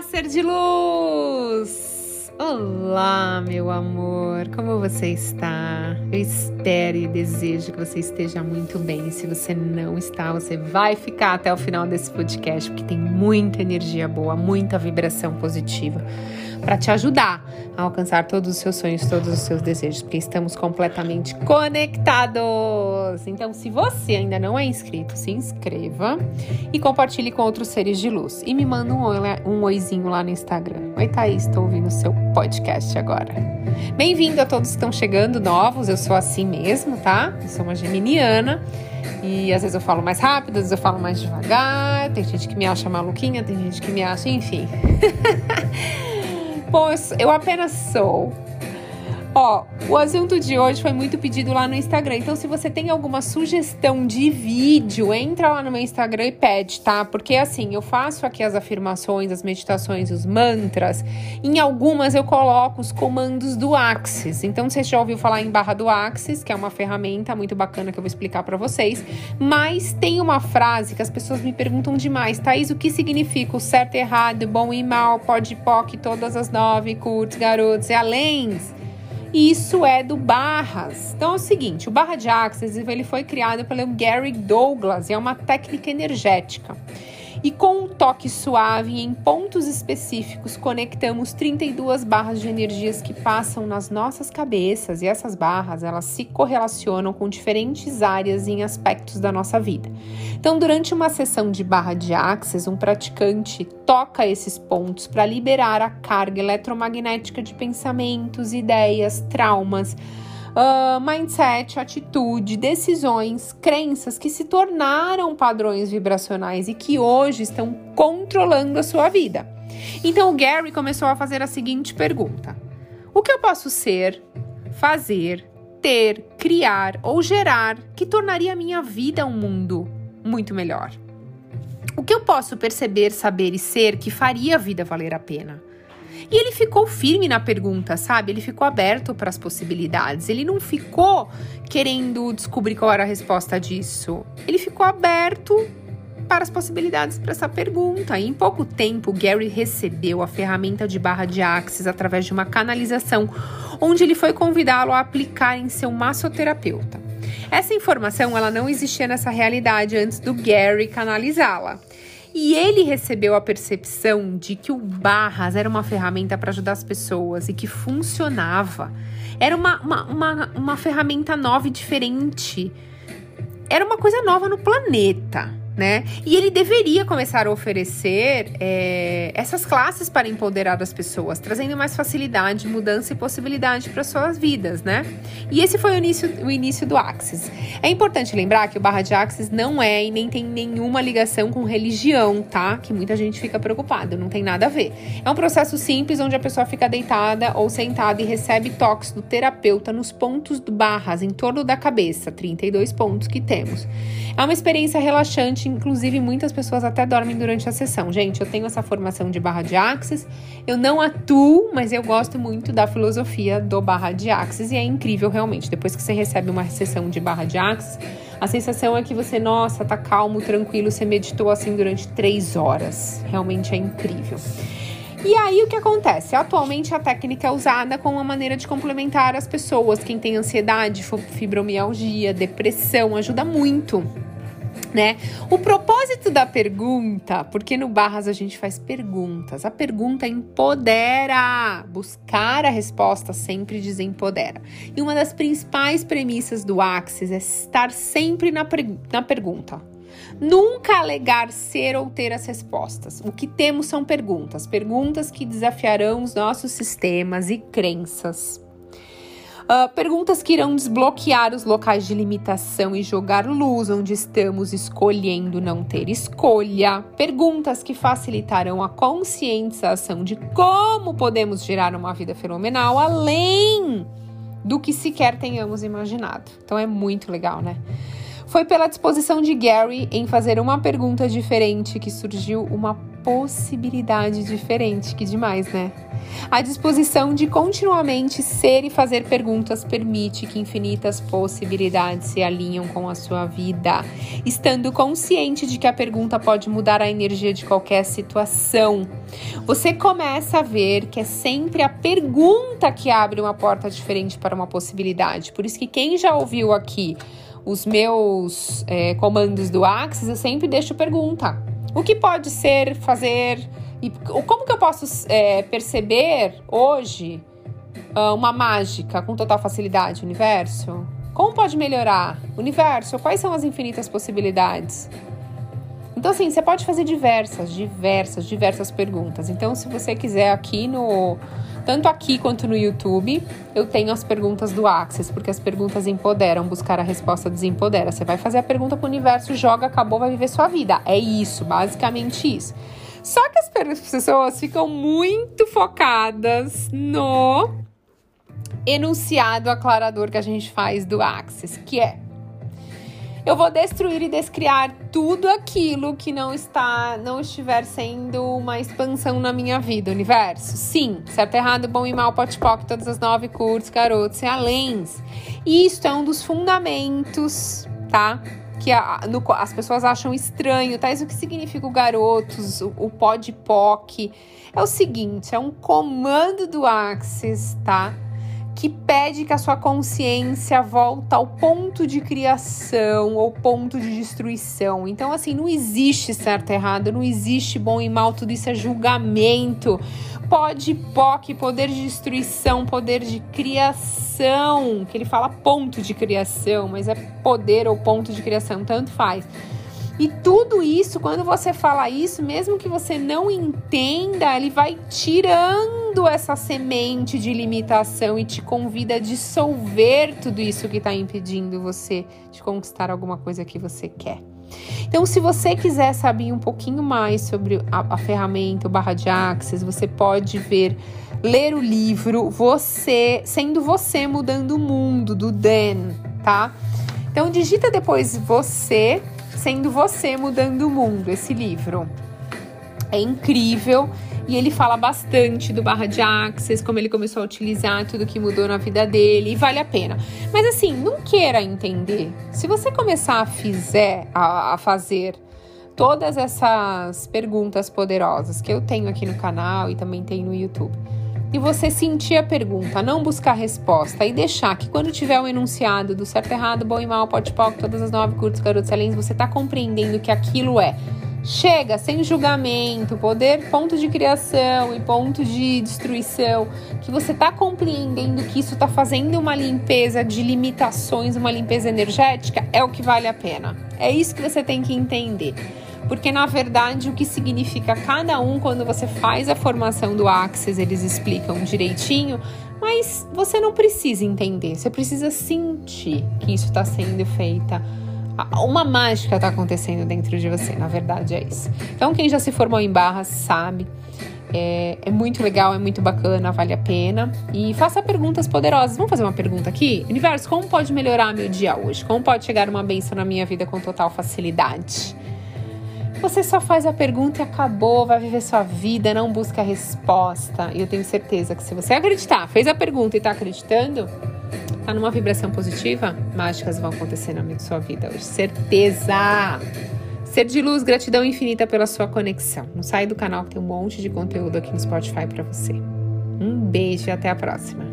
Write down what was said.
Olá, ser de luz! Olá, meu amor, como você está? Eu espero e desejo que você esteja muito bem. Se você não está, você vai ficar até o final desse podcast, porque tem muita energia boa, muita vibração positiva para te ajudar a alcançar todos os seus sonhos, todos os seus desejos, porque estamos completamente conectados. Então, se você ainda não é inscrito, se inscreva e compartilhe com outros seres de luz. E me manda um, oi, um oizinho lá no Instagram. Oi, Thaís, estou ouvindo o seu podcast agora. Bem-vindo a todos que estão chegando novos, eu sou assim mesmo, tá? Eu sou uma geminiana. E às vezes eu falo mais rápido, às vezes eu falo mais devagar. Tem gente que me acha maluquinha, tem gente que me acha, enfim. Pois eu apenas sou. Ó, o assunto de hoje foi muito pedido lá no Instagram. Então, se você tem alguma sugestão de vídeo, entra lá no meu Instagram e pede, tá? Porque assim, eu faço aqui as afirmações, as meditações, os mantras. Em algumas eu coloco os comandos do Axis. Então, você já ouviu falar em barra do Axis, que é uma ferramenta muito bacana que eu vou explicar para vocês. Mas tem uma frase que as pessoas me perguntam demais, Thaís, o que significa o certo, errado, bom e mal, pode, poc, todas as nove, curtos, garotos e além? Isso é do Barras. Então é o seguinte, o Barra de Axis ele foi criado pelo Gary Douglas é uma técnica energética e com um toque suave em pontos específicos conectamos 32 barras de energias que passam nas nossas cabeças e essas barras elas se correlacionam com diferentes áreas em aspectos da nossa vida. Então, durante uma sessão de barra de axis, um praticante toca esses pontos para liberar a carga eletromagnética de pensamentos, ideias, traumas, uh, mindset, atitude, decisões, crenças que se tornaram padrões vibracionais e que hoje estão controlando a sua vida. Então o Gary começou a fazer a seguinte pergunta: O que eu posso ser, fazer, ter, criar ou gerar que tornaria a minha vida um mundo muito melhor? O que eu posso perceber, saber e ser que faria a vida valer a pena? E ele ficou firme na pergunta, sabe? Ele ficou aberto para as possibilidades. Ele não ficou querendo descobrir qual era a resposta disso. Ele ficou aberto para as possibilidades para essa pergunta. E em pouco tempo, Gary recebeu a ferramenta de barra de Axis através de uma canalização, onde ele foi convidá-lo a aplicar em seu massoterapeuta. Essa informação ela não existia nessa realidade antes do Gary canalizá-la. E ele recebeu a percepção de que o Barras era uma ferramenta para ajudar as pessoas e que funcionava. Era uma, uma, uma, uma ferramenta nova e diferente. Era uma coisa nova no planeta né? E ele deveria começar a oferecer é, essas classes para empoderar as pessoas, trazendo mais facilidade, mudança e possibilidade para suas vidas, né? E esse foi o início, o início do Axis. É importante lembrar que o Barra de Axis não é e nem tem nenhuma ligação com religião, tá? Que muita gente fica preocupada, não tem nada a ver. É um processo simples onde a pessoa fica deitada ou sentada e recebe toques do terapeuta nos pontos do barras em torno da cabeça, 32 pontos que temos. É uma experiência relaxante inclusive muitas pessoas até dormem durante a sessão. Gente, eu tenho essa formação de barra de axis, eu não atuo, mas eu gosto muito da filosofia do barra de axis e é incrível realmente. Depois que você recebe uma sessão de barra de axis, a sensação é que você, nossa, tá calmo, tranquilo, você meditou assim durante três horas. Realmente é incrível. E aí o que acontece? Atualmente a técnica é usada como uma maneira de complementar as pessoas. Quem tem ansiedade, fibromialgia, depressão, ajuda muito né? O propósito da pergunta, porque no Barras a gente faz perguntas, a pergunta empodera. Buscar a resposta sempre desempodera. E uma das principais premissas do Axis é estar sempre na, na pergunta. Nunca alegar ser ou ter as respostas. O que temos são perguntas, perguntas que desafiarão os nossos sistemas e crenças. Uh, perguntas que irão desbloquear os locais de limitação e jogar luz onde estamos escolhendo não ter escolha. Perguntas que facilitarão a conscientização de como podemos gerar uma vida fenomenal além do que sequer tenhamos imaginado. Então é muito legal, né? Foi pela disposição de Gary em fazer uma pergunta diferente que surgiu uma possibilidade diferente. Que demais, né? A disposição de continuamente ser e fazer perguntas permite que infinitas possibilidades se alinham com a sua vida, estando consciente de que a pergunta pode mudar a energia de qualquer situação. Você começa a ver que é sempre a pergunta que abre uma porta diferente para uma possibilidade. Por isso que quem já ouviu aqui os meus é, comandos do Axis, eu sempre deixo pergunta. O que pode ser fazer e como que eu posso é, perceber hoje uh, uma mágica com total facilidade, universo? Como pode melhorar? Universo, quais são as infinitas possibilidades? Então, assim, você pode fazer diversas, diversas, diversas perguntas. Então, se você quiser aqui no tanto aqui quanto no YouTube, eu tenho as perguntas do Axis, porque as perguntas empoderam, buscar a resposta desempodera. Você vai fazer a pergunta para o universo, joga, acabou, vai viver sua vida. É isso, basicamente isso. Só que as pessoas ficam muito focadas no enunciado aclarador que a gente faz do Axis, que é eu vou destruir e descriar tudo aquilo que não está, não estiver sendo uma expansão na minha vida, universo. Sim, certo, errado, bom e mal, pote poc, todas as nove cursos, garotos e além. Isto é um dos fundamentos, tá? Que a, no, as pessoas acham estranho, tá? Isso que significa o garotos, o, o pod. É o seguinte, é um comando do Axis, tá? Que pede que a sua consciência volta ao ponto de criação ou ponto de destruição. Então, assim, não existe certo e errado, não existe bom e mal, tudo isso é julgamento. Pode, POC, poder de destruição, poder de criação, que ele fala ponto de criação, mas é poder ou ponto de criação, tanto faz. E tudo isso, quando você fala isso, mesmo que você não entenda, ele vai tirando essa semente de limitação e te convida a dissolver tudo isso que está impedindo você de conquistar alguma coisa que você quer. Então, se você quiser saber um pouquinho mais sobre a, a ferramenta, o barra de Axis, você pode ver, ler o livro Você, sendo você mudando o mundo do Dan, tá? Então digita depois você Sendo Você Mudando o Mundo, esse livro. É incrível e ele fala bastante do barra de Axis, como ele começou a utilizar, tudo que mudou na vida dele, e vale a pena. Mas assim, não queira entender. Se você começar a, fizer, a, a fazer todas essas perguntas poderosas que eu tenho aqui no canal e também tem no YouTube e você sentir a pergunta, não buscar resposta e deixar que quando tiver o um enunciado do certo, errado, bom e mal, pote poc, todas as nove curtos, garotos excelentes, você está compreendendo que aquilo é. Chega sem julgamento, poder, ponto de criação e ponto de destruição, que você está compreendendo que isso está fazendo uma limpeza de limitações, uma limpeza energética, é o que vale a pena. É isso que você tem que entender porque na verdade o que significa cada um quando você faz a formação do Axis, eles explicam direitinho, mas você não precisa entender, você precisa sentir que isso está sendo feita. Uma mágica está acontecendo dentro de você, na verdade é isso. Então, quem já se formou em barras sabe. É, é, muito legal, é muito bacana, vale a pena. E faça perguntas poderosas. Vamos fazer uma pergunta aqui? Universo, como pode melhorar meu dia hoje? Como pode chegar uma benção na minha vida com total facilidade? Você só faz a pergunta e acabou, vai viver sua vida, não busca a resposta. E eu tenho certeza que se você acreditar, fez a pergunta e está acreditando, tá numa vibração positiva, mágicas vão acontecer na sua vida hoje. Certeza! Ser de luz, gratidão infinita pela sua conexão. Não sai do canal que tem um monte de conteúdo aqui no Spotify para você. Um beijo e até a próxima.